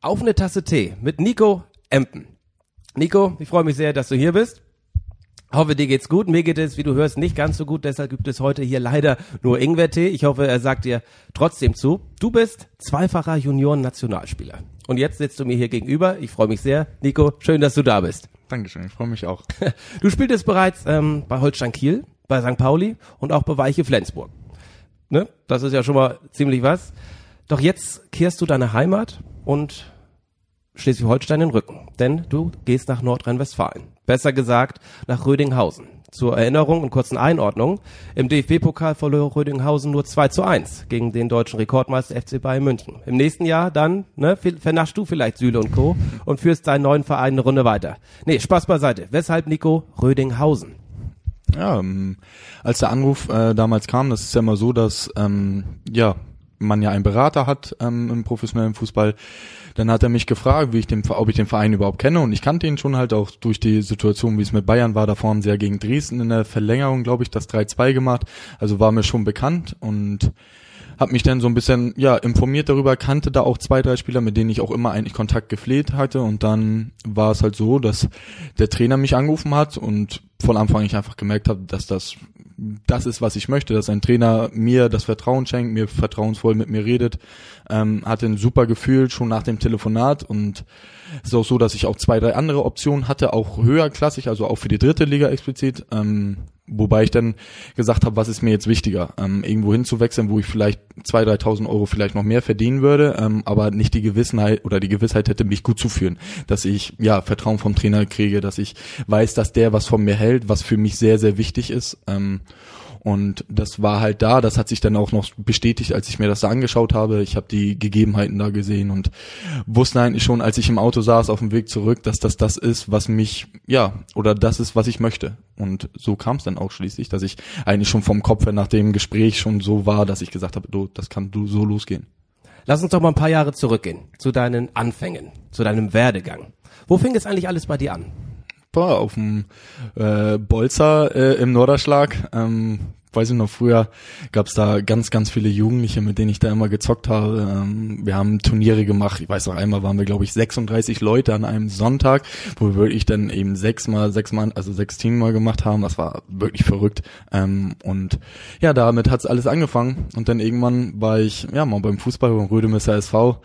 Auf eine Tasse Tee mit Nico Empen. Nico, ich freue mich sehr, dass du hier bist. Hoffe, dir geht's gut. Mir geht es, wie du hörst, nicht ganz so gut. Deshalb gibt es heute hier leider nur Ingwertee. Ich hoffe, er sagt dir trotzdem zu. Du bist zweifacher Junioren-Nationalspieler. Und jetzt sitzt du mir hier gegenüber. Ich freue mich sehr. Nico, schön, dass du da bist. Dankeschön, ich freue mich auch. Du spieltest bereits ähm, bei Holstein Kiel, bei St. Pauli und auch bei Weiche Flensburg. Ne? Das ist ja schon mal ziemlich was. Doch jetzt kehrst du deine Heimat und Schleswig-Holstein den Rücken. Denn du gehst nach Nordrhein-Westfalen. Besser gesagt nach Rödinghausen. Zur Erinnerung und kurzen Einordnung. Im DFB-Pokal verlor Rödinghausen nur 2 zu 1 gegen den deutschen Rekordmeister FC Bayern München. Im nächsten Jahr dann ne, vernaschst du vielleicht Süle und Co. und führst deinen neuen Verein eine Runde weiter. Nee, Spaß beiseite. Weshalb, Nico, Rödinghausen? Ja, ähm, als der Anruf äh, damals kam, das ist ja immer so, dass ähm, ja man ja einen Berater hat ähm, im professionellen Fußball, dann hat er mich gefragt, wie ich den, ob ich den Verein überhaupt kenne und ich kannte ihn schon halt auch durch die Situation, wie es mit Bayern war. Davor haben sie ja gegen Dresden in der Verlängerung, glaube ich, das 3-2 gemacht. Also war mir schon bekannt und habe mich dann so ein bisschen ja informiert darüber, kannte da auch zwei, drei Spieler, mit denen ich auch immer eigentlich Kontakt gepflegt hatte und dann war es halt so, dass der Trainer mich angerufen hat und von Anfang ich einfach gemerkt habe, dass das das ist, was ich möchte, dass ein Trainer mir das Vertrauen schenkt, mir vertrauensvoll mit mir redet. Ähm, hatte ein super Gefühl schon nach dem Telefonat und es ist auch so, dass ich auch zwei, drei andere Optionen hatte, auch höherklassig, also auch für die dritte Liga explizit. Ähm, Wobei ich dann gesagt habe, was ist mir jetzt wichtiger, ähm, irgendwo hinzuwechseln, wo ich vielleicht zwei, dreitausend Euro vielleicht noch mehr verdienen würde, ähm, aber nicht die Gewissenheit oder die Gewissheit hätte, mich gut zu führen, dass ich ja Vertrauen vom Trainer kriege, dass ich weiß, dass der was von mir hält, was für mich sehr, sehr wichtig ist. Ähm, und das war halt da, das hat sich dann auch noch bestätigt, als ich mir das da angeschaut habe. Ich habe die Gegebenheiten da gesehen und wusste eigentlich schon, als ich im Auto saß auf dem Weg zurück, dass das das ist, was mich, ja, oder das ist, was ich möchte. Und so kam es dann auch schließlich, dass ich eigentlich schon vom Kopf her nach dem Gespräch schon so war, dass ich gesagt habe, du, das kann du so losgehen. Lass uns doch mal ein paar Jahre zurückgehen, zu deinen Anfängen, zu deinem Werdegang. Wo fing es eigentlich alles bei dir an? Boah, auf dem äh, Bolzer äh, im Norderschlag. Ähm, weiß ich noch, früher gab's da ganz, ganz viele Jugendliche, mit denen ich da immer gezockt habe. Ähm, wir haben Turniere gemacht. Ich weiß noch, einmal waren wir, glaube ich, 36 Leute an einem Sonntag, wo wir wirklich dann eben sechsmal, sechsmal, also sechs Team mal gemacht haben. Das war wirklich verrückt. Ähm, und ja, damit hat's alles angefangen. Und dann irgendwann war ich, ja, mal beim Fußball beim Rödemesser SV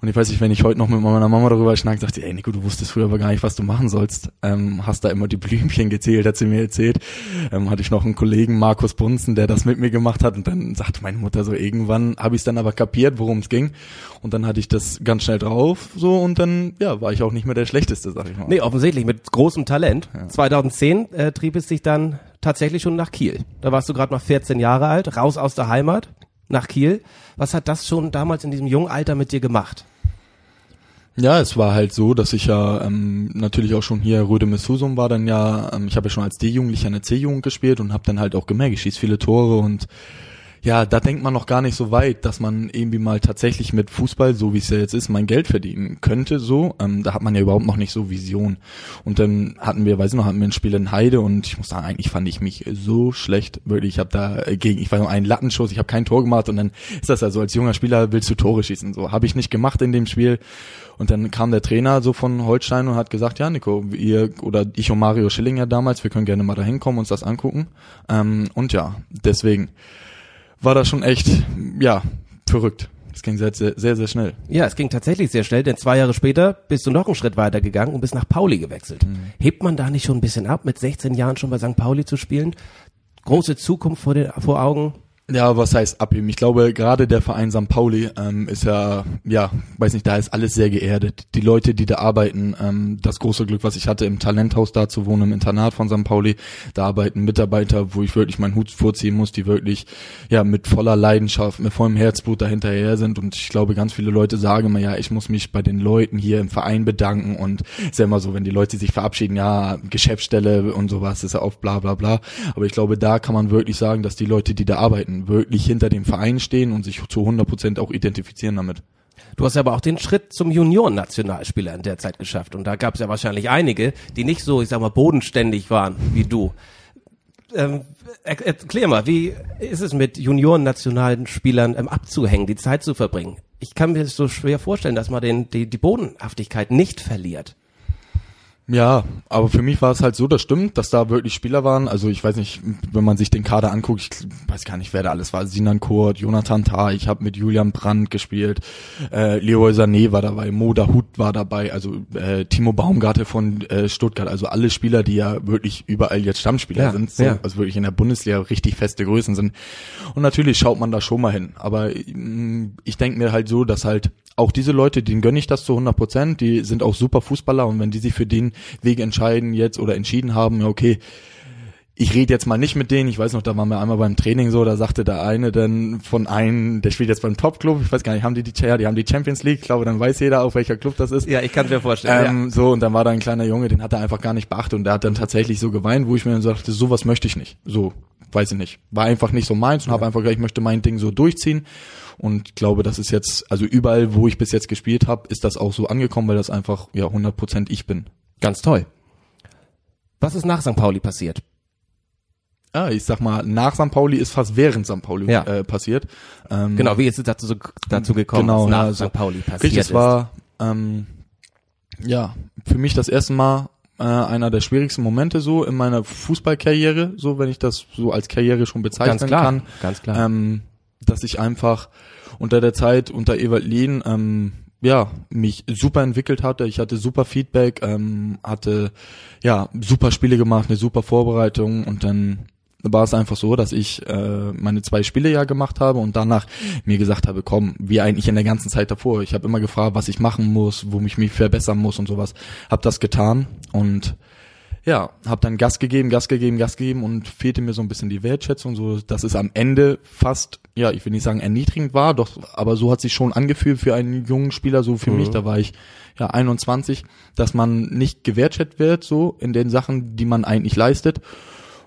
und ich weiß nicht, wenn ich heute noch mit meiner Mama darüber schnack, sagt sie, ey Nico, du wusstest früher aber gar nicht, was du machen sollst. Ähm, hast da immer die Blümchen gezählt, hat sie mir erzählt. Ähm, hatte ich noch einen Kollegen, Markus Bunzen, der das mit mir gemacht hat. Und dann sagte meine Mutter so, irgendwann habe ich es dann aber kapiert, worum es ging. Und dann hatte ich das ganz schnell drauf, so und dann ja, war ich auch nicht mehr der Schlechteste, sag ich mal. Nee, offensichtlich, mit großem Talent. Ja. 2010 äh, trieb es sich dann tatsächlich schon nach Kiel. Da warst du gerade noch 14 Jahre alt, raus aus der Heimat nach Kiel. Was hat das schon damals in diesem jungen Alter mit dir gemacht? Ja, es war halt so, dass ich ja ähm, natürlich auch schon hier Röde Messusum war dann ja, ähm, ich habe ja schon als D-Jugendlicher eine C-Jugend gespielt und habe dann halt auch gemerkt, ich schieße viele Tore und ja, da denkt man noch gar nicht so weit, dass man irgendwie mal tatsächlich mit Fußball, so wie es ja jetzt ist, mein Geld verdienen könnte. So, ähm, da hat man ja überhaupt noch nicht so Vision. Und dann hatten wir, weiß ich noch, hatten wir ein Spiel in Heide und ich muss sagen, eigentlich fand ich mich so schlecht. Wirklich, ich habe da gegen, ich war nur einen Lattenschuss, ich habe kein Tor gemacht und dann ist das ja so, als junger Spieler willst du Tore schießen. So habe ich nicht gemacht in dem Spiel. Und dann kam der Trainer so von Holstein und hat gesagt, ja Nico, ihr oder ich und Mario Schilling ja damals, wir können gerne mal dahin kommen, uns das angucken. Ähm, und ja, deswegen war das schon echt, ja, verrückt. Es ging sehr, sehr, sehr, sehr schnell. Ja, es ging tatsächlich sehr schnell, denn zwei Jahre später bist du noch einen Schritt weiter gegangen und bist nach Pauli gewechselt. Mhm. Hebt man da nicht schon ein bisschen ab, mit 16 Jahren schon bei St. Pauli zu spielen? Große Zukunft vor, den, vor Augen? Ja, was heißt abheben? Ich glaube, gerade der Verein St. Pauli ähm, ist ja, ja, weiß nicht, da ist alles sehr geerdet. Die Leute, die da arbeiten, ähm, das große Glück, was ich hatte, im Talenthaus da zu wohnen, im Internat von St. Pauli, da arbeiten Mitarbeiter, wo ich wirklich meinen Hut vorziehen muss, die wirklich, ja, mit voller Leidenschaft, mit vollem Herzblut dahinterher sind. Und ich glaube, ganz viele Leute sagen immer, ja, ich muss mich bei den Leuten hier im Verein bedanken. Und ist ja immer so, wenn die Leute sich verabschieden, ja, Geschäftsstelle und sowas, ist ja oft bla bla bla. Aber ich glaube, da kann man wirklich sagen, dass die Leute, die da arbeiten, wirklich hinter dem Verein stehen und sich zu 100 Prozent auch identifizieren damit. Du hast aber auch den Schritt zum Junioren-Nationalspieler in der Zeit geschafft. Und da gab es ja wahrscheinlich einige, die nicht so, ich sag mal, bodenständig waren wie du. Ähm, erklär mal, wie ist es mit Junioren-nationalen Spielern ähm, abzuhängen, die Zeit zu verbringen? ich kann mir das so schwer vorstellen, dass man den, die, die Bodenhaftigkeit nicht verliert. Ja, aber für mich war es halt so, das stimmt, dass da wirklich Spieler waren. Also ich weiß nicht, wenn man sich den Kader anguckt, ich weiß gar nicht, wer da alles war. Sinan Kurt, Jonathan Tah, ich habe mit Julian Brandt gespielt, äh, Leo Sané war dabei, Moda Hut war dabei, also äh, Timo Baumgarte von äh, Stuttgart. Also alle Spieler, die ja wirklich überall jetzt Stammspieler ja, sind, so, ja. also wirklich in der Bundesliga richtig feste Größen sind. Und natürlich schaut man da schon mal hin. Aber mm, ich denke mir halt so, dass halt auch diese Leute, denen gönne ich das zu 100 Prozent, die sind auch super Fußballer und wenn die sich für den Weg entscheiden jetzt oder entschieden haben, ja okay, ich rede jetzt mal nicht mit denen. Ich weiß noch, da waren wir einmal beim Training so, da sagte der eine dann von einem, der spielt jetzt beim Top-Club, ich weiß gar nicht, haben die die, ja, die haben die Champions League, ich glaube, dann weiß jeder auch, welcher Club das ist. Ja, ich kann mir vorstellen. Ähm, ja. So, und dann war da ein kleiner Junge, den hat er einfach gar nicht beachtet und der hat dann tatsächlich so geweint, wo ich mir dann sagte, sowas möchte ich nicht. So, weiß ich nicht. War einfach nicht so meins und ja. habe einfach gesagt, ich möchte mein Ding so durchziehen und glaube, das ist jetzt, also überall, wo ich bis jetzt gespielt habe, ist das auch so angekommen, weil das einfach ja 100% ich bin. Ganz toll. Was ist nach St. Pauli passiert? Ah, ich sag mal, nach St. Pauli ist fast während St. Pauli ja. äh, passiert. Ähm, genau, wie ist es dazu, dazu gekommen, genau, dass nach ja, St. Pauli passiert richtig, es war ähm, ja für mich das erste Mal äh, einer der schwierigsten Momente so in meiner Fußballkarriere, so wenn ich das so als Karriere schon bezeichnen ganz klar, kann. Ganz klar. Ähm, dass ich einfach unter der Zeit unter Ewald Lehn ähm, ja, mich super entwickelt hatte. Ich hatte super Feedback, ähm, hatte ja super Spiele gemacht, eine super Vorbereitung und dann war es einfach so, dass ich äh, meine zwei Spiele ja gemacht habe und danach mir gesagt habe, komm, wie eigentlich in der ganzen Zeit davor. Ich habe immer gefragt, was ich machen muss, wo ich mich verbessern muss und sowas. Hab das getan und ja, habe dann Gas gegeben, Gas gegeben, Gas gegeben und fehlte mir so ein bisschen die Wertschätzung, so dass es am Ende fast, ja, ich will nicht sagen erniedrigend war, doch, aber so hat sich schon angefühlt für einen jungen Spieler, so für mhm. mich, da war ich ja 21, dass man nicht gewertschätzt wird, so in den Sachen, die man eigentlich leistet.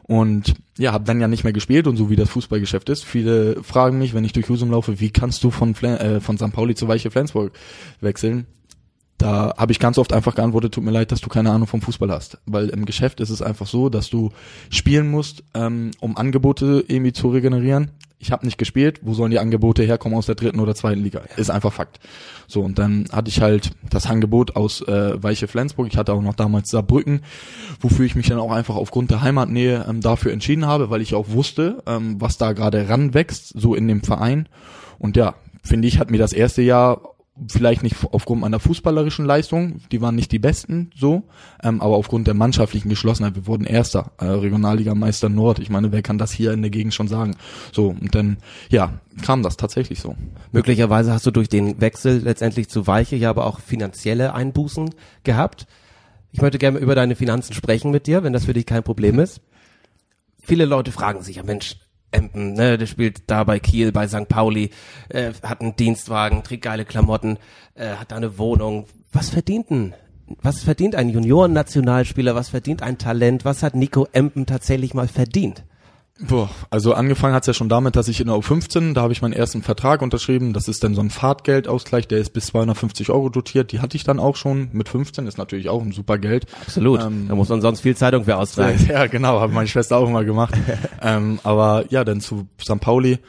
Und ja, habe dann ja nicht mehr gespielt und so wie das Fußballgeschäft ist. Viele fragen mich, wenn ich durch Husum laufe, wie kannst du von, Flan äh, von St. Pauli zu Weiche Flensburg wechseln? da habe ich ganz oft einfach geantwortet, tut mir leid, dass du keine Ahnung vom Fußball hast. Weil im Geschäft ist es einfach so, dass du spielen musst, ähm, um Angebote irgendwie zu regenerieren. Ich habe nicht gespielt, wo sollen die Angebote herkommen aus der dritten oder zweiten Liga? Ist einfach Fakt. So, und dann hatte ich halt das Angebot aus äh, Weiche Flensburg. Ich hatte auch noch damals Saarbrücken, wofür ich mich dann auch einfach aufgrund der Heimatnähe ähm, dafür entschieden habe, weil ich auch wusste, ähm, was da gerade ranwächst, so in dem Verein. Und ja, finde ich, hat mir das erste Jahr vielleicht nicht aufgrund meiner fußballerischen Leistung, die waren nicht die besten, so, ähm, aber aufgrund der mannschaftlichen Geschlossenheit, wir wurden Erster, äh, Regionalligameister Nord. Ich meine, wer kann das hier in der Gegend schon sagen? So, und dann, ja, kam das tatsächlich so. Möglicherweise hast du durch den Wechsel letztendlich zu Weiche ja aber auch finanzielle Einbußen gehabt. Ich möchte gerne über deine Finanzen sprechen mit dir, wenn das für dich kein Problem ist. Viele Leute fragen sich, ja Mensch, Empen, ne, der spielt da bei Kiel, bei St. Pauli, äh, hat einen Dienstwagen, trägt geile Klamotten, äh, hat da eine Wohnung. Was verdient denn? Was verdient ein Junioren-Nationalspieler? Was verdient ein Talent? Was hat Nico Empen tatsächlich mal verdient? Boah, also angefangen hat's ja schon damit, dass ich in der U15, da habe ich meinen ersten Vertrag unterschrieben. Das ist dann so ein Fahrtgeldausgleich, der ist bis 250 Euro dotiert. Die hatte ich dann auch schon mit 15, ist natürlich auch ein super Geld. Absolut. Ähm, da muss man sonst viel Zeitung für austragen. Ja, genau, hat meine Schwester auch immer gemacht. ähm, aber ja, dann zu St. Pauli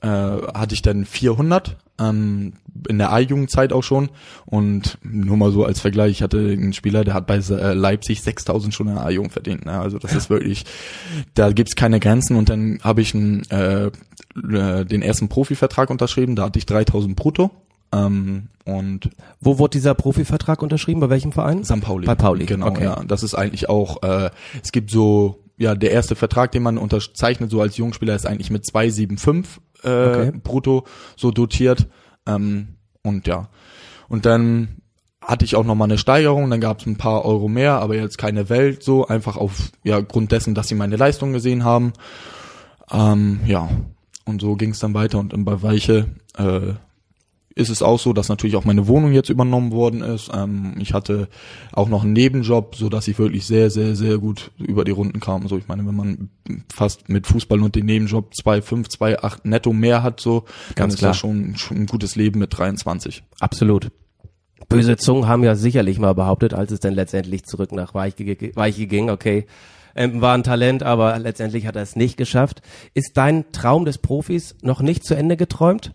äh, hatte ich dann 400 ähm, in der A-Jugendzeit auch schon und nur mal so als Vergleich, ich hatte einen Spieler, der hat bei äh, Leipzig 6000 schon in der A-Jugend verdient, ne? also das ist wirklich, da gibt's keine Grenzen und dann habe ich einen, äh, äh, den ersten Profivertrag unterschrieben, da hatte ich 3000 brutto ähm, und wo wurde dieser Profivertrag unterschrieben? Bei welchem Verein? St. Pauli. Bei Pauli. Genau, okay. ja. Das ist eigentlich auch, äh, es gibt so, ja, der erste Vertrag, den man unterzeichnet, so als Jungspieler, ist eigentlich mit 275 äh, okay. brutto so dotiert. Ähm, und ja. Und dann hatte ich auch noch mal eine Steigerung, dann gab es ein paar Euro mehr, aber jetzt keine Welt so, einfach auf ja Grund dessen, dass sie meine Leistung gesehen haben. Ähm, ja, und so ging es dann weiter und bei Weiche äh, ist es auch so, dass natürlich auch meine Wohnung jetzt übernommen worden ist. Ähm, ich hatte auch noch einen Nebenjob, so dass ich wirklich sehr, sehr, sehr gut über die Runden kam. So, ich meine, wenn man fast mit Fußball und den Nebenjob 2,5, 2,8 netto mehr hat, so, dann ist das schon, schon ein gutes Leben mit 23. Absolut. Böse Zungen haben ja sicherlich mal behauptet, als es dann letztendlich zurück nach Weiche, Weiche ging, okay, ähm, war ein Talent, aber letztendlich hat er es nicht geschafft. Ist dein Traum des Profis noch nicht zu Ende geträumt?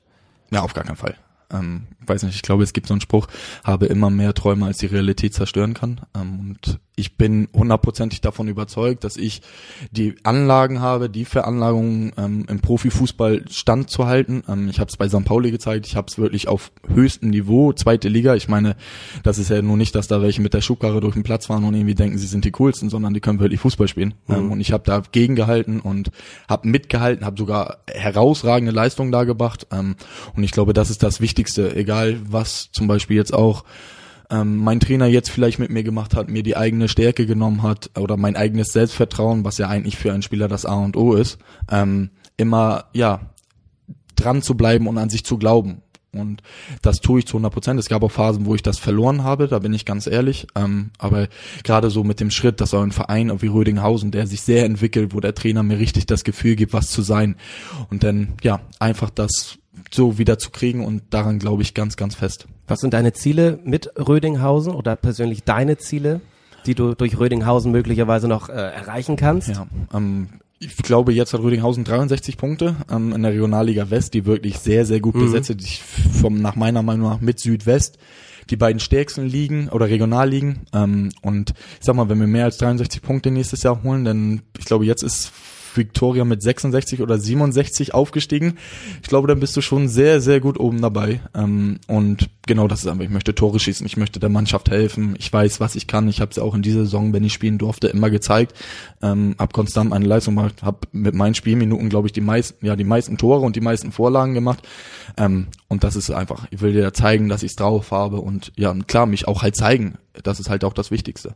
Ja, auf gar keinen Fall. Ähm, weiß nicht, ich glaube, es gibt so einen Spruch, habe immer mehr Träume, als die Realität zerstören kann. Ähm, und ich bin hundertprozentig davon überzeugt, dass ich die Anlagen habe, die Veranlagungen ähm, im Profifußball standzuhalten. Ähm, ich habe es bei St. Pauli gezeigt, ich habe es wirklich auf höchstem Niveau, zweite Liga. Ich meine, das ist ja nur nicht, dass da welche mit der Schubkarre durch den Platz fahren und irgendwie denken, sie sind die coolsten, sondern die können wirklich Fußball spielen. Mhm. Ähm, und ich habe da gegengehalten und habe mitgehalten, habe sogar herausragende Leistungen da gebracht. Ähm, und ich glaube, das ist das Wichtigste, egal was zum Beispiel jetzt auch ähm, mein Trainer jetzt vielleicht mit mir gemacht hat, mir die eigene Stärke genommen hat oder mein eigenes Selbstvertrauen, was ja eigentlich für einen Spieler das A und O ist, ähm, immer ja dran zu bleiben und an sich zu glauben. Und das tue ich zu 100 Prozent. Es gab auch Phasen, wo ich das verloren habe, da bin ich ganz ehrlich. Ähm, aber gerade so mit dem Schritt, dass so ein Verein wie Rödinghausen, der sich sehr entwickelt, wo der Trainer mir richtig das Gefühl gibt, was zu sein. Und dann, ja, einfach das so wieder zu kriegen und daran glaube ich ganz, ganz fest. Was sind deine Ziele mit Rödinghausen oder persönlich deine Ziele, die du durch Rödinghausen möglicherweise noch äh, erreichen kannst? Ja, ähm, ich glaube, jetzt hat Rödinghausen 63 Punkte ähm, in der Regionalliga West, die wirklich sehr, sehr gut mhm. besetzt ist. Ich, vom, nach meiner Meinung nach mit Südwest die beiden stärksten Ligen oder Regionalligen. Ähm, und ich sag mal, wenn wir mehr als 63 Punkte nächstes Jahr holen, dann, ich glaube, jetzt ist Victoria mit 66 oder 67 aufgestiegen. Ich glaube, dann bist du schon sehr, sehr gut oben dabei. Ähm, und genau das ist einfach, ich möchte Tore schießen, ich möchte der Mannschaft helfen, ich weiß, was ich kann. Ich habe es auch in dieser Saison, wenn ich spielen durfte, immer gezeigt. Ähm, hab konstant meine Leistung gemacht, habe mit meinen Spielminuten, glaube ich, die meisten, ja, die meisten Tore und die meisten Vorlagen gemacht. Ähm, und das ist einfach, ich will dir zeigen, dass ich es drauf habe und ja, klar, mich auch halt zeigen. Das ist halt auch das Wichtigste.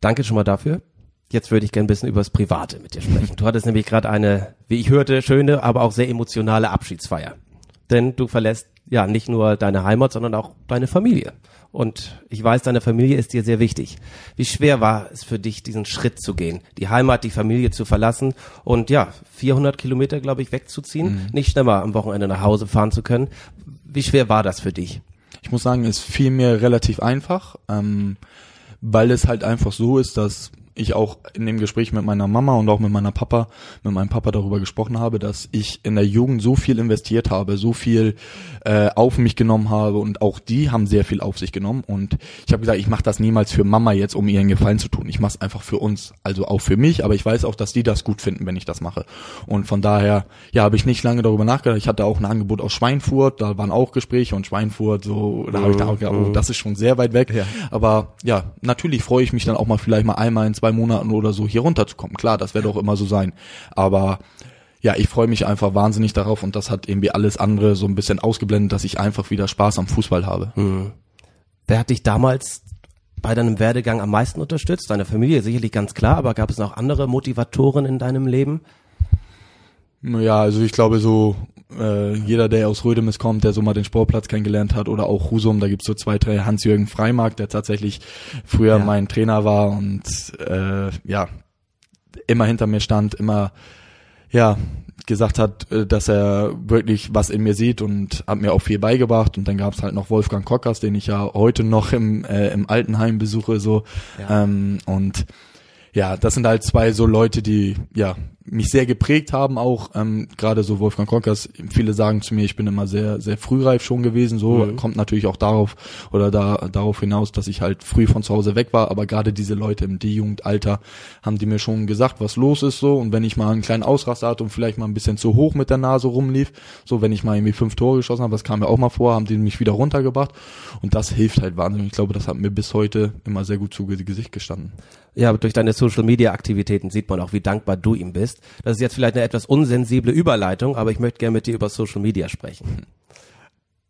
Danke schon mal dafür. Jetzt würde ich gerne ein bisschen über das Private mit dir sprechen. Du hattest nämlich gerade eine, wie ich hörte, schöne, aber auch sehr emotionale Abschiedsfeier. Denn du verlässt ja nicht nur deine Heimat, sondern auch deine Familie. Und ich weiß, deine Familie ist dir sehr wichtig. Wie schwer war es für dich, diesen Schritt zu gehen, die Heimat, die Familie zu verlassen und ja, 400 Kilometer, glaube ich, wegzuziehen, mhm. nicht schneller am Wochenende nach Hause fahren zu können? Wie schwer war das für dich? Ich muss sagen, es fiel mir relativ einfach, ähm, weil es halt einfach so ist, dass ich auch in dem Gespräch mit meiner Mama und auch mit meiner Papa, mit meinem Papa darüber gesprochen habe, dass ich in der Jugend so viel investiert habe, so viel äh, auf mich genommen habe und auch die haben sehr viel auf sich genommen und ich habe gesagt, ich mache das niemals für Mama jetzt, um ihr einen Gefallen zu tun. Ich mache es einfach für uns, also auch für mich, aber ich weiß auch, dass die das gut finden, wenn ich das mache. Und von daher, ja, habe ich nicht lange darüber nachgedacht. Ich hatte auch ein Angebot aus Schweinfurt, da waren auch Gespräche und Schweinfurt, so, da habe ich dann auch gedacht, oh, das ist schon sehr weit weg. Ja. Aber ja, natürlich freue ich mich dann auch mal vielleicht mal einmal in zwei Monaten oder so hier runterzukommen. Klar, das wird auch immer so sein. Aber ja, ich freue mich einfach wahnsinnig darauf und das hat irgendwie alles andere so ein bisschen ausgeblendet, dass ich einfach wieder Spaß am Fußball habe. Mhm. Wer hat dich damals bei deinem Werdegang am meisten unterstützt? Deine Familie sicherlich ganz klar, aber gab es noch andere Motivatoren in deinem Leben? Ja, also ich glaube so äh, jeder, der aus Rödemis kommt, der so mal den Sportplatz kennengelernt hat oder auch Husum, da gibt's so zwei, drei Hans-Jürgen Freimark, der tatsächlich früher ja. mein Trainer war und äh, ja, immer hinter mir stand, immer ja, gesagt hat, äh, dass er wirklich was in mir sieht und hat mir auch viel beigebracht. Und dann gab's halt noch Wolfgang Kockers, den ich ja heute noch im, äh, im Altenheim besuche. so ja. ähm, Und ja, das sind halt zwei so Leute, die ja mich sehr geprägt haben auch. Ähm, gerade so Wolfgang Konkers viele sagen zu mir ich bin immer sehr sehr frühreif schon gewesen. So mhm. kommt natürlich auch darauf oder da darauf hinaus dass ich halt früh von zu Hause weg war. Aber gerade diese Leute im D-Jugendalter haben die mir schon gesagt was los ist so. Und wenn ich mal einen kleinen Ausraster hatte und vielleicht mal ein bisschen zu hoch mit der Nase rumlief so wenn ich mal irgendwie fünf Tore geschossen habe das kam mir auch mal vor haben die mich wieder runtergebracht. Und das hilft halt wahnsinnig. Ich glaube das hat mir bis heute immer sehr gut zu Gesicht gestanden ja durch deine Social Media Aktivitäten sieht man auch wie dankbar du ihm bist. Das ist jetzt vielleicht eine etwas unsensible Überleitung, aber ich möchte gerne mit dir über Social Media sprechen.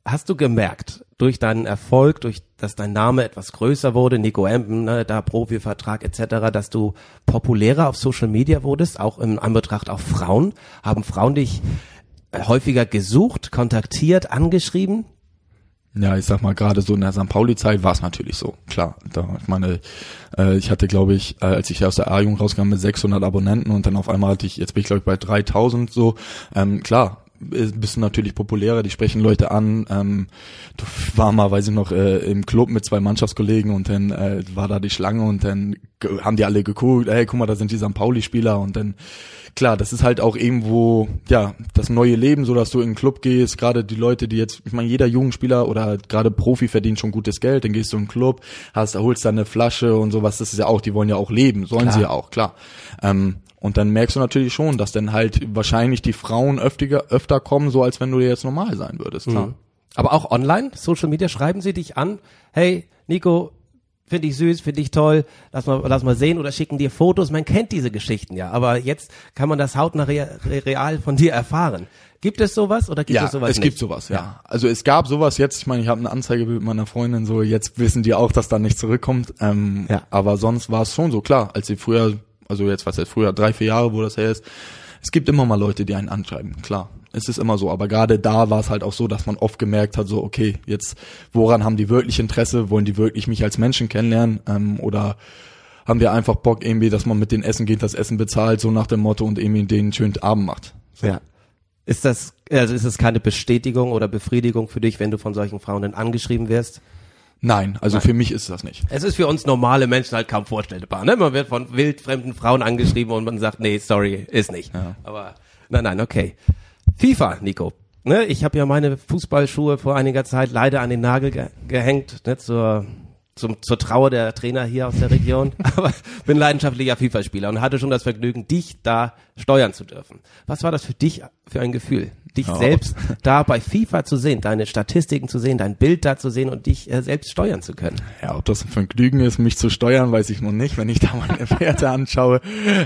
Hast du gemerkt, durch deinen Erfolg, durch dass dein Name etwas größer wurde, Nico Empen, ne, da Profivertrag etc., dass du populärer auf Social Media wurdest, auch im Anbetracht auf Frauen? Haben Frauen dich häufiger gesucht, kontaktiert, angeschrieben? Ja, ich sag mal, gerade so in der St. Pauli-Zeit war es natürlich so, klar. Da, ich meine, äh, ich hatte, glaube ich, äh, als ich aus der A-Jugend rauskam mit 600 Abonnenten und dann auf einmal hatte ich, jetzt bin ich, glaube ich, bei 3000 so, ähm, klar, bist du natürlich populärer, die sprechen Leute an. Ähm, du war mal, weiß ich noch, äh, im Club mit zwei Mannschaftskollegen und dann äh, war da die Schlange und dann haben die alle geguckt, ey, guck mal, da sind die St. Pauli-Spieler und dann, klar, das ist halt auch irgendwo, ja, das neue Leben, so dass du in den Club gehst, gerade die Leute, die jetzt, ich meine, jeder Jugendspieler oder gerade Profi verdient schon gutes Geld, dann gehst du in den Club, hast, holst da eine Flasche und sowas, das ist ja auch, die wollen ja auch leben, sollen Klar. sie ja auch, klar. Ähm, und dann merkst du natürlich schon, dass dann halt wahrscheinlich die Frauen öfter, öfter kommen, so als wenn du jetzt normal sein würdest, klar. Mhm. Aber auch online, Social Media, schreiben sie dich an, hey, Nico, finde ich süß, finde ich toll, lass mal, lass mal sehen oder schicken dir Fotos. Man kennt diese Geschichten ja, aber jetzt kann man das hautnah rea- re- real von dir erfahren. Gibt es sowas oder gibt ja, es sowas es nicht? gibt sowas, ja. Also es gab sowas jetzt, ich meine, ich habe eine Anzeige mit meiner Freundin, so jetzt wissen die auch, dass da nicht zurückkommt. Ähm, Ja. Aber sonst war es schon so, klar, als sie früher, also jetzt was jetzt früher, drei, vier Jahre, wo das her ist, es gibt immer mal Leute, die einen anschreiben, klar. Es ist immer so, aber gerade da war es halt auch so, dass man oft gemerkt hat, so, okay, jetzt, woran haben die wirklich Interesse? Wollen die wirklich mich als Menschen kennenlernen? Ähm, oder haben die einfach Bock irgendwie, dass man mit denen essen geht, das Essen bezahlt, so nach dem Motto und irgendwie denen einen schönen Abend macht? So. Ja. Ist das, also ist es keine Bestätigung oder Befriedigung für dich, wenn du von solchen Frauen dann angeschrieben wirst? Nein, also für mich ist das nicht. Es ist für uns normale Menschen halt kaum vorstellbar. Ne? Man wird von wildfremden Frauen angeschrieben und man sagt, nee, sorry, ist nicht. Ja. Aber nein, nein, okay. FIFA, Nico. Ne, ich habe ja meine Fußballschuhe vor einiger Zeit leider an den Nagel ge gehängt, ne, zur, zum, zur Trauer der Trainer hier aus der Region. Aber bin leidenschaftlicher FIFA-Spieler und hatte schon das Vergnügen, dich da steuern zu dürfen. Was war das für dich für ein Gefühl? Dich Ja. selbst da bei FIFA zu sehen, deine Statistiken zu sehen, dein Bild da zu sehen und dich äh, selbst steuern zu können. Ja, ob das ein Vergnügen ist, mich zu steuern, weiß ich noch nicht, wenn ich da meine Werte anschaue.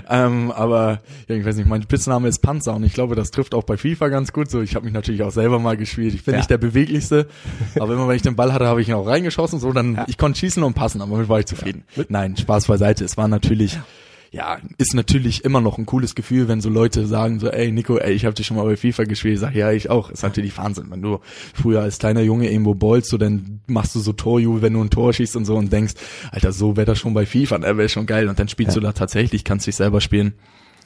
Ähm, aber ja, ich weiß nicht, mein Spitzname ist Panzer und ich glaube, das trifft auch bei FIFA ganz gut. So, ich habe mich natürlich auch selber mal gespielt. Ich bin Ja. nicht der beweglichste, aber immer wenn ich den Ball hatte, habe ich ihn auch reingeschossen. So, dann ich konnte schießen und passen, aber damit war ich zufrieden. Nein, Spaß beiseite. Es war natürlich. Ja, ist natürlich immer noch ein cooles Gefühl, wenn so Leute sagen so, ey Nico, ey, ich habe dich schon mal bei FIFA gespielt. Ich sag, ja, ich auch. Ist natürlich Wahnsinn, wenn du früher als kleiner Junge irgendwo ballst, so dann machst du so Torjubel, wenn du ein Tor schießt und so und denkst, Alter, so wäre das schon bei FIFA, ne, wäre schon geil. Und dann spielst du da tatsächlich, kannst dich selber spielen.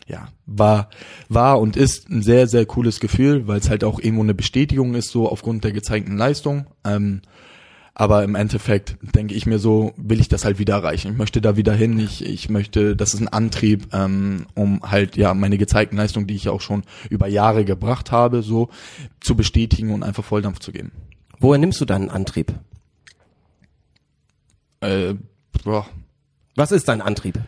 Ja, war, war und ist ein sehr, sehr cooles Gefühl, weil es halt auch irgendwo eine Bestätigung ist, so aufgrund der gezeigten Leistung. Ähm, aber im Endeffekt denke ich mir so, will ich das halt wieder erreichen. Ich möchte da wieder hin. Ich, ich möchte, das ist ein Antrieb, ähm, um halt ja meine gezeigten Leistungen, die ich auch schon über Jahre gebracht habe, so zu bestätigen und einfach Volldampf zu geben. Woher nimmst du deinen Antrieb? Äh, boah, Was ist dein Antrieb?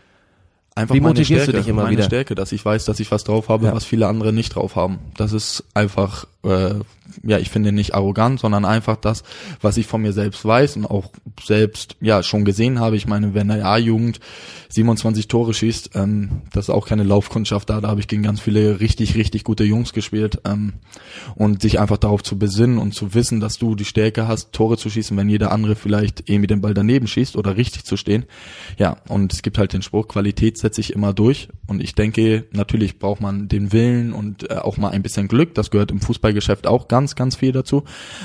einfach Wie meine motivierst du Stärke, dich immer meine wieder? Stärke, dass ich weiß, dass ich was drauf habe, Ja. was viele andere nicht drauf haben. Das ist einfach, äh, ja, ich finde nicht arrogant, sondern einfach das, was ich von mir selbst weiß und auch selbst ja schon gesehen habe. Ich meine, wenn eine A-Jugend 27 Tore schießt, ähm, das ist auch keine Laufkundschaft da. Da habe ich gegen ganz viele richtig, richtig gute Jungs gespielt ähm, und sich einfach darauf zu besinnen und zu wissen, dass du die Stärke hast, Tore zu schießen, wenn jeder andere vielleicht irgendwie den Ball daneben schießt oder richtig zu stehen. Ja, und es gibt halt den Spruch, Qualität setze ich immer durch. Und ich denke, natürlich braucht man den Willen und äh, auch mal ein bisschen Glück. Das gehört im Fußballgeschäft auch ganz, ganz viel dazu.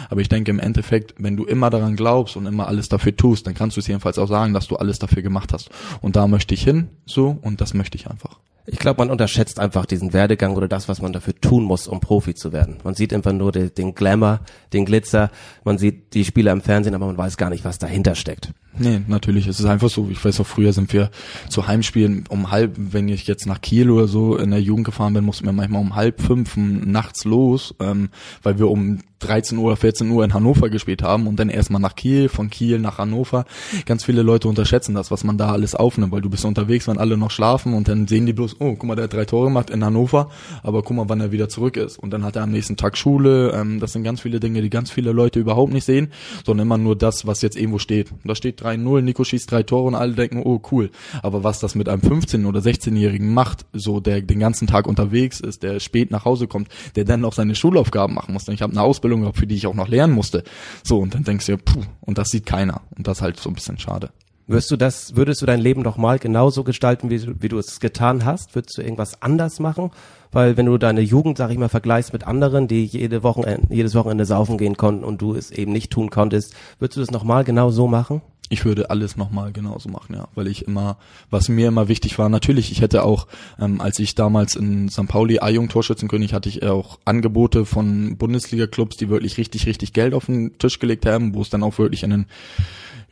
Aber ich denke im Endeffekt, wenn du immer daran glaubst und immer alles dafür tust, dann kannst du es jedenfalls auch sagen, dass du alles dafür gemacht hast. Und da möchte ich hin, so, und das möchte ich einfach. Ich glaube, man unterschätzt einfach diesen Werdegang oder das, was man dafür tun muss, um Profi zu werden. Man sieht einfach nur den Glamour, den Glitzer, man sieht die Spieler im Fernsehen, aber man weiß gar nicht, was dahinter steckt. Nee, natürlich. Es ist einfach so. Ich weiß auch, früher sind wir zu Heimspielen um halb, wenn ich jetzt nach Kiel oder so in der Jugend gefahren bin, mussten wir manchmal um halb fünf nachts los, ähm, weil wir um 13 Uhr, 14 Uhr in Hannover gespielt haben und dann erstmal nach Kiel, von Kiel nach Hannover. Ganz viele Leute unterschätzen das, was man da alles aufnimmt, weil du bist unterwegs, wenn alle noch schlafen und dann sehen die bloß, oh, guck mal, der hat drei Tore gemacht in Hannover, aber guck mal, wann er wieder zurück ist. Und dann hat er am nächsten Tag Schule. Ähm, das sind ganz viele Dinge, die ganz viele Leute überhaupt nicht sehen, sondern immer nur das, was jetzt irgendwo steht. Und da steht 3-0, Nico schießt drei Tore und alle denken, oh cool. Aber was das mit einem 15- oder 16-Jährigen macht, so der den ganzen Tag unterwegs ist, der spät nach Hause kommt, der dann noch seine Schulaufgaben machen muss. Denn ich habe eine Ausbildung gehabt, für die ich auch noch lernen musste. So, und dann denkst du, ja, puh, und das sieht keiner. Und das ist halt so ein bisschen schade. Wirst du das, würdest du dein Leben doch mal genauso gestalten, wie, du- wie du es getan hast? Würdest du irgendwas anders machen? Weil wenn du deine Jugend, sag ich mal, vergleichst mit anderen, die jede Wochenende, jedes Wochenende saufen gehen konnten und du es eben nicht tun konntest, würdest du das nochmal genau so machen? Ich würde alles nochmal genauso machen, ja, weil ich immer, was mir immer wichtig war, natürlich, ich hätte auch, ähm, als ich damals in St. Pauli A-Jung-Torschützenkönig, hatte ich auch Angebote von Bundesliga-Clubs, die wirklich richtig, richtig Geld auf den Tisch gelegt haben, wo es dann auch wirklich in den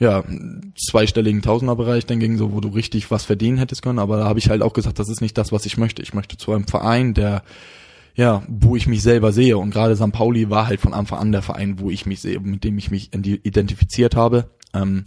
ja, zweistelligen Tausenderbereich dann ging, so wo du richtig was verdienen hättest können. Aber da habe ich halt auch gesagt, das ist nicht das, was ich möchte. Ich möchte zu einem Verein, der ja, wo ich mich selber sehe. Und gerade St. Pauli war halt von Anfang an der Verein, wo ich mich sehe, mit dem ich mich identifiziert habe. Ähm,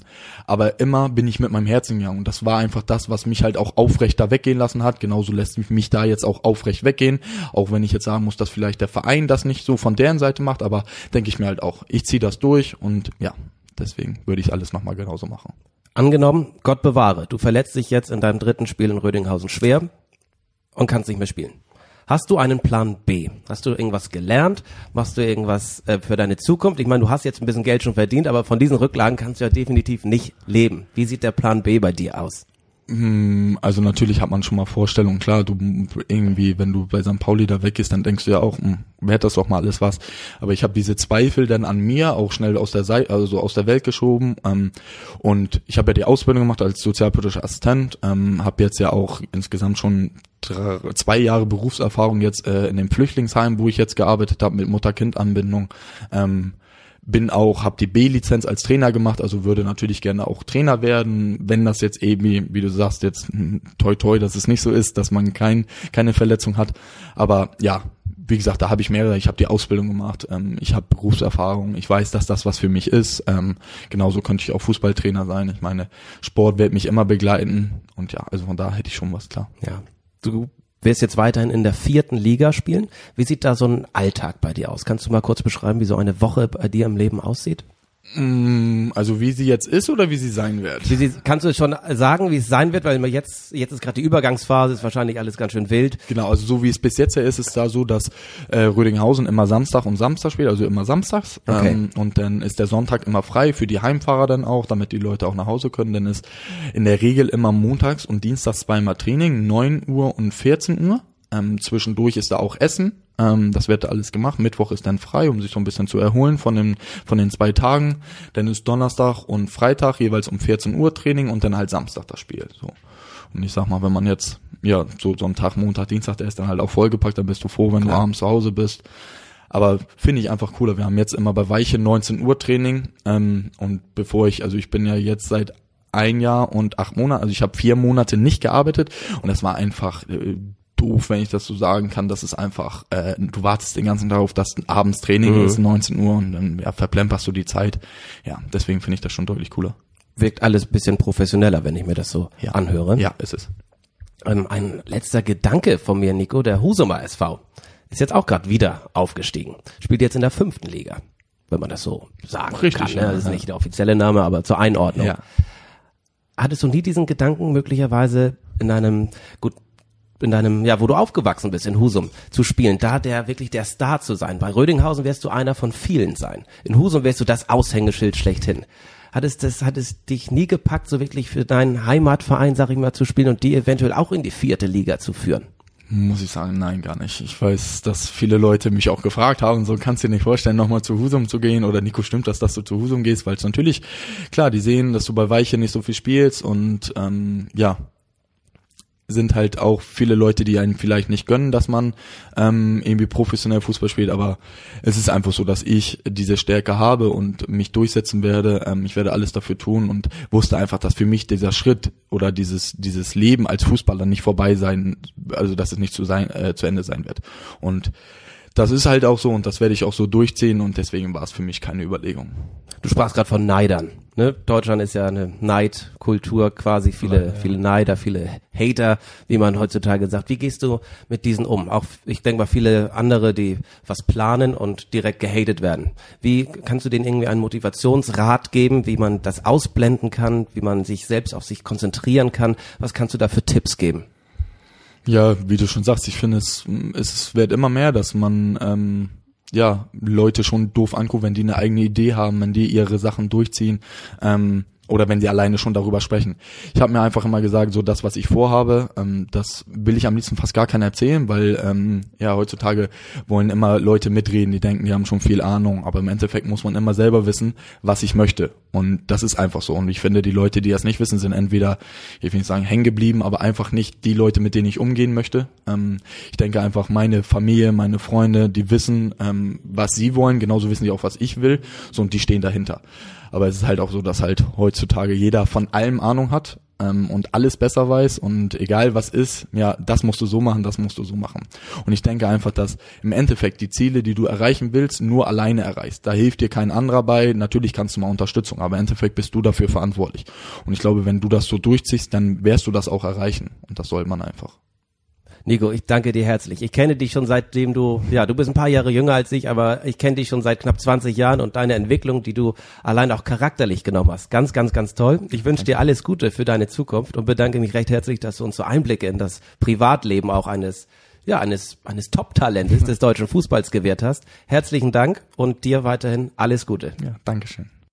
aber immer bin ich mit meinem Herzen gegangen. Und das war einfach das, was mich halt auch aufrecht da weggehen lassen hat. Genauso lässt mich, mich da jetzt auch aufrecht weggehen. Auch wenn ich jetzt sagen muss, dass vielleicht der Verein das nicht so von deren Seite macht. Aber denke ich mir halt auch, ich ziehe das durch und ja, deswegen würde ich alles nochmal genauso machen. Angenommen, Gott bewahre, du verletzt dich jetzt in deinem dritten Spiel in Rödinghausen schwer und kannst nicht mehr spielen. Hast du einen Plan B? Hast du irgendwas gelernt? Machst du irgendwas äh, für deine Zukunft? Ich meine, du hast jetzt ein bisschen Geld schon verdient, aber von diesen Rücklagen kannst du ja definitiv nicht leben. Wie sieht der Plan B bei dir aus? Hm, also natürlich hat man schon mal Vorstellungen, klar, du irgendwie, wenn du bei St. Pauli da weg ist, dann denkst du ja auch, hm, wäre das doch mal alles was. Aber ich habe diese Zweifel dann an mir auch schnell aus der Seite, also aus der Welt geschoben. Ähm, und ich habe ja die Ausbildung gemacht als sozialpolitischer Assistent, ähm, habe jetzt ja auch insgesamt schon zwei Jahre Berufserfahrung jetzt äh, in dem Flüchtlingsheim, wo ich jetzt gearbeitet habe mit Mutter-Kind-Anbindung. Ähm, bin auch, habe die B-Lizenz als Trainer gemacht, also würde natürlich gerne auch Trainer werden, wenn das jetzt eben, wie du sagst, jetzt hm, toi toi, dass es nicht so ist, dass man kein, keine Verletzung hat. Aber ja, wie gesagt, da habe ich mehrere, ich habe die Ausbildung gemacht, ähm, ich habe Berufserfahrung, ich weiß, dass das was für mich ist. Ähm, genauso könnte ich auch Fußballtrainer sein. Ich meine, Sport wird mich immer begleiten und ja, also von da hätte ich schon was klar. Ja. Du wirst jetzt weiterhin in der vierten Liga spielen. Wie sieht da so ein Alltag bei dir aus? Kannst du mal kurz beschreiben, wie so eine Woche bei dir im Leben aussieht? Mm, also wie sie jetzt ist oder wie sie sein wird? Wie sie, kannst du schon sagen, wie es sein wird, weil jetzt jetzt ist gerade die Übergangsphase, ist wahrscheinlich alles ganz schön wild. Genau, also so wie es bis jetzt ja ist, ist da so, dass äh, Rödinghausen immer Samstag und Samstag spielt, also immer samstags. Okay. Ähm, und dann ist der Sonntag immer frei für die Heimfahrer dann auch, damit die Leute auch nach Hause können. Dann ist in der Regel immer montags und dienstags zweimal Training, 9 Uhr und 14 Uhr. Ähm, zwischendurch ist da auch Essen. Ähm, das wird da alles gemacht. Mittwoch ist dann frei, um sich so ein bisschen zu erholen von den, von den zwei Tagen. Dann ist Donnerstag und Freitag jeweils um 14 Uhr Training und dann halt Samstag das Spiel. So. Und ich sag mal, wenn man jetzt, ja, so, so am Tag, Montag, Dienstag, der ist dann halt auch vollgepackt, dann bist du froh, wenn Klar. du abends zu Hause bist. Aber finde ich einfach cooler. Wir haben jetzt immer bei Weiche 19 Uhr Training. Ähm, und bevor ich, also ich bin ja jetzt seit ein Jahr und acht Monate, also ich habe vier Monate nicht gearbeitet und das war einfach äh, doof, wenn ich das so sagen kann. Das ist einfach, äh, du wartest den ganzen Tag auf das abends Training mhm. ist 19 Uhr und dann ja, verplemperst du die Zeit. Ja, deswegen finde ich das schon deutlich cooler. Wirkt alles bisschen professioneller, wenn ich mir das so ja. anhöre. Ja, ist es. Ähm, ein letzter Gedanke von mir, Nico, der Husumer SV ist jetzt auch gerade wieder aufgestiegen. Spielt jetzt in der fünften Liga, wenn man das so sagen Richtig, kann. Ne? Das ist nicht der offizielle Name, aber zur Einordnung. Ja. Hattest du nie diesen Gedanken möglicherweise in einem, gut, in deinem, ja, wo du aufgewachsen bist, in Husum, zu spielen, da der wirklich der Star zu sein. Bei Rödinghausen wirst du einer von vielen sein. In Husum wirst du das Aushängeschild schlechthin. Hat es das, hat es dich nie gepackt, so wirklich für deinen Heimatverein, sag ich mal, zu spielen und die eventuell auch in die vierte Liga zu führen? Muss ich sagen, nein, gar nicht. Ich weiß, dass viele Leute mich auch gefragt haben, so kannst du dir nicht vorstellen, nochmal zu Husum zu gehen oder Nico, stimmt das, dass du zu Husum gehst? Weil es natürlich, klar, die sehen, dass du bei Weiche nicht so viel spielst und ähm, ja, sind halt auch viele Leute, die einen vielleicht nicht gönnen, dass man ähm, irgendwie professionell Fußball spielt, aber es ist einfach so, dass ich diese Stärke habe und mich durchsetzen werde. Ähm, ich werde alles dafür tun und wusste einfach, dass für mich dieser Schritt oder dieses dieses Leben als Fußballer nicht vorbei sein, also dass es nicht zu sein äh, zu Ende sein wird. Und das ist halt auch so und das werde ich auch so durchziehen und deswegen war es für mich keine Überlegung. Du sprachst gerade von Neidern. Ne? Deutschland ist ja eine Neidkultur, quasi viele, ja. viele Neider, viele Hater, wie man heutzutage sagt. Wie gehst du mit diesen um? Auch ich denke mal viele andere, die was planen und direkt gehatet werden. Wie kannst du denen irgendwie einen Motivationsrat geben, wie man das ausblenden kann, wie man sich selbst auf sich konzentrieren kann? Was kannst du da für Tipps geben? Ja, wie du schon sagst, ich finde es, es wird immer mehr, dass man ähm, ja Leute schon doof anguckt, wenn die eine eigene Idee haben, wenn die ihre Sachen durchziehen. Ähm, oder wenn sie alleine schon darüber sprechen. Ich habe mir einfach immer gesagt, so das, was ich vorhabe, ähm, das will ich am liebsten fast gar keiner erzählen, weil ähm, ja heutzutage wollen immer Leute mitreden, die denken, die haben schon viel Ahnung, aber im Endeffekt muss man immer selber wissen, was ich möchte. Und das ist einfach so. Und ich finde, die Leute, die das nicht wissen, sind entweder, ich will nicht sagen, hängen geblieben, aber einfach nicht die Leute, mit denen ich umgehen möchte. Ähm, ich denke einfach, meine Familie, meine Freunde, die wissen, ähm, was sie wollen, genauso wissen die auch, was ich will. So, und die stehen dahinter. Aber es ist halt auch so, dass halt heutzutage jeder von allem Ahnung hat ähm, und alles besser weiß und egal was ist, ja, das musst du so machen, das musst du so machen. Und ich denke einfach, dass im Endeffekt die Ziele, die du erreichen willst, nur alleine erreichst. Da hilft dir kein anderer bei. Natürlich kannst du mal Unterstützung, aber im Endeffekt bist du dafür verantwortlich. Und ich glaube, wenn du das so durchziehst, dann wirst du das auch erreichen. Und das soll man einfach. Nico, ich danke dir herzlich. Ich kenne dich schon seitdem du, ja, du bist ein paar Jahre jünger als ich, aber ich kenne dich schon seit knapp 20 Jahren und deine Entwicklung, die du allein auch charakterlich genommen hast. Ganz, ganz, ganz toll. Ich wünsche dir alles Gute für deine Zukunft und bedanke mich recht herzlich, dass du uns so Einblicke in das Privatleben auch eines ja, eines, eines Top-Talentes des deutschen Fußballs gewährt hast. Herzlichen Dank und dir weiterhin alles Gute. Ja, Dankeschön.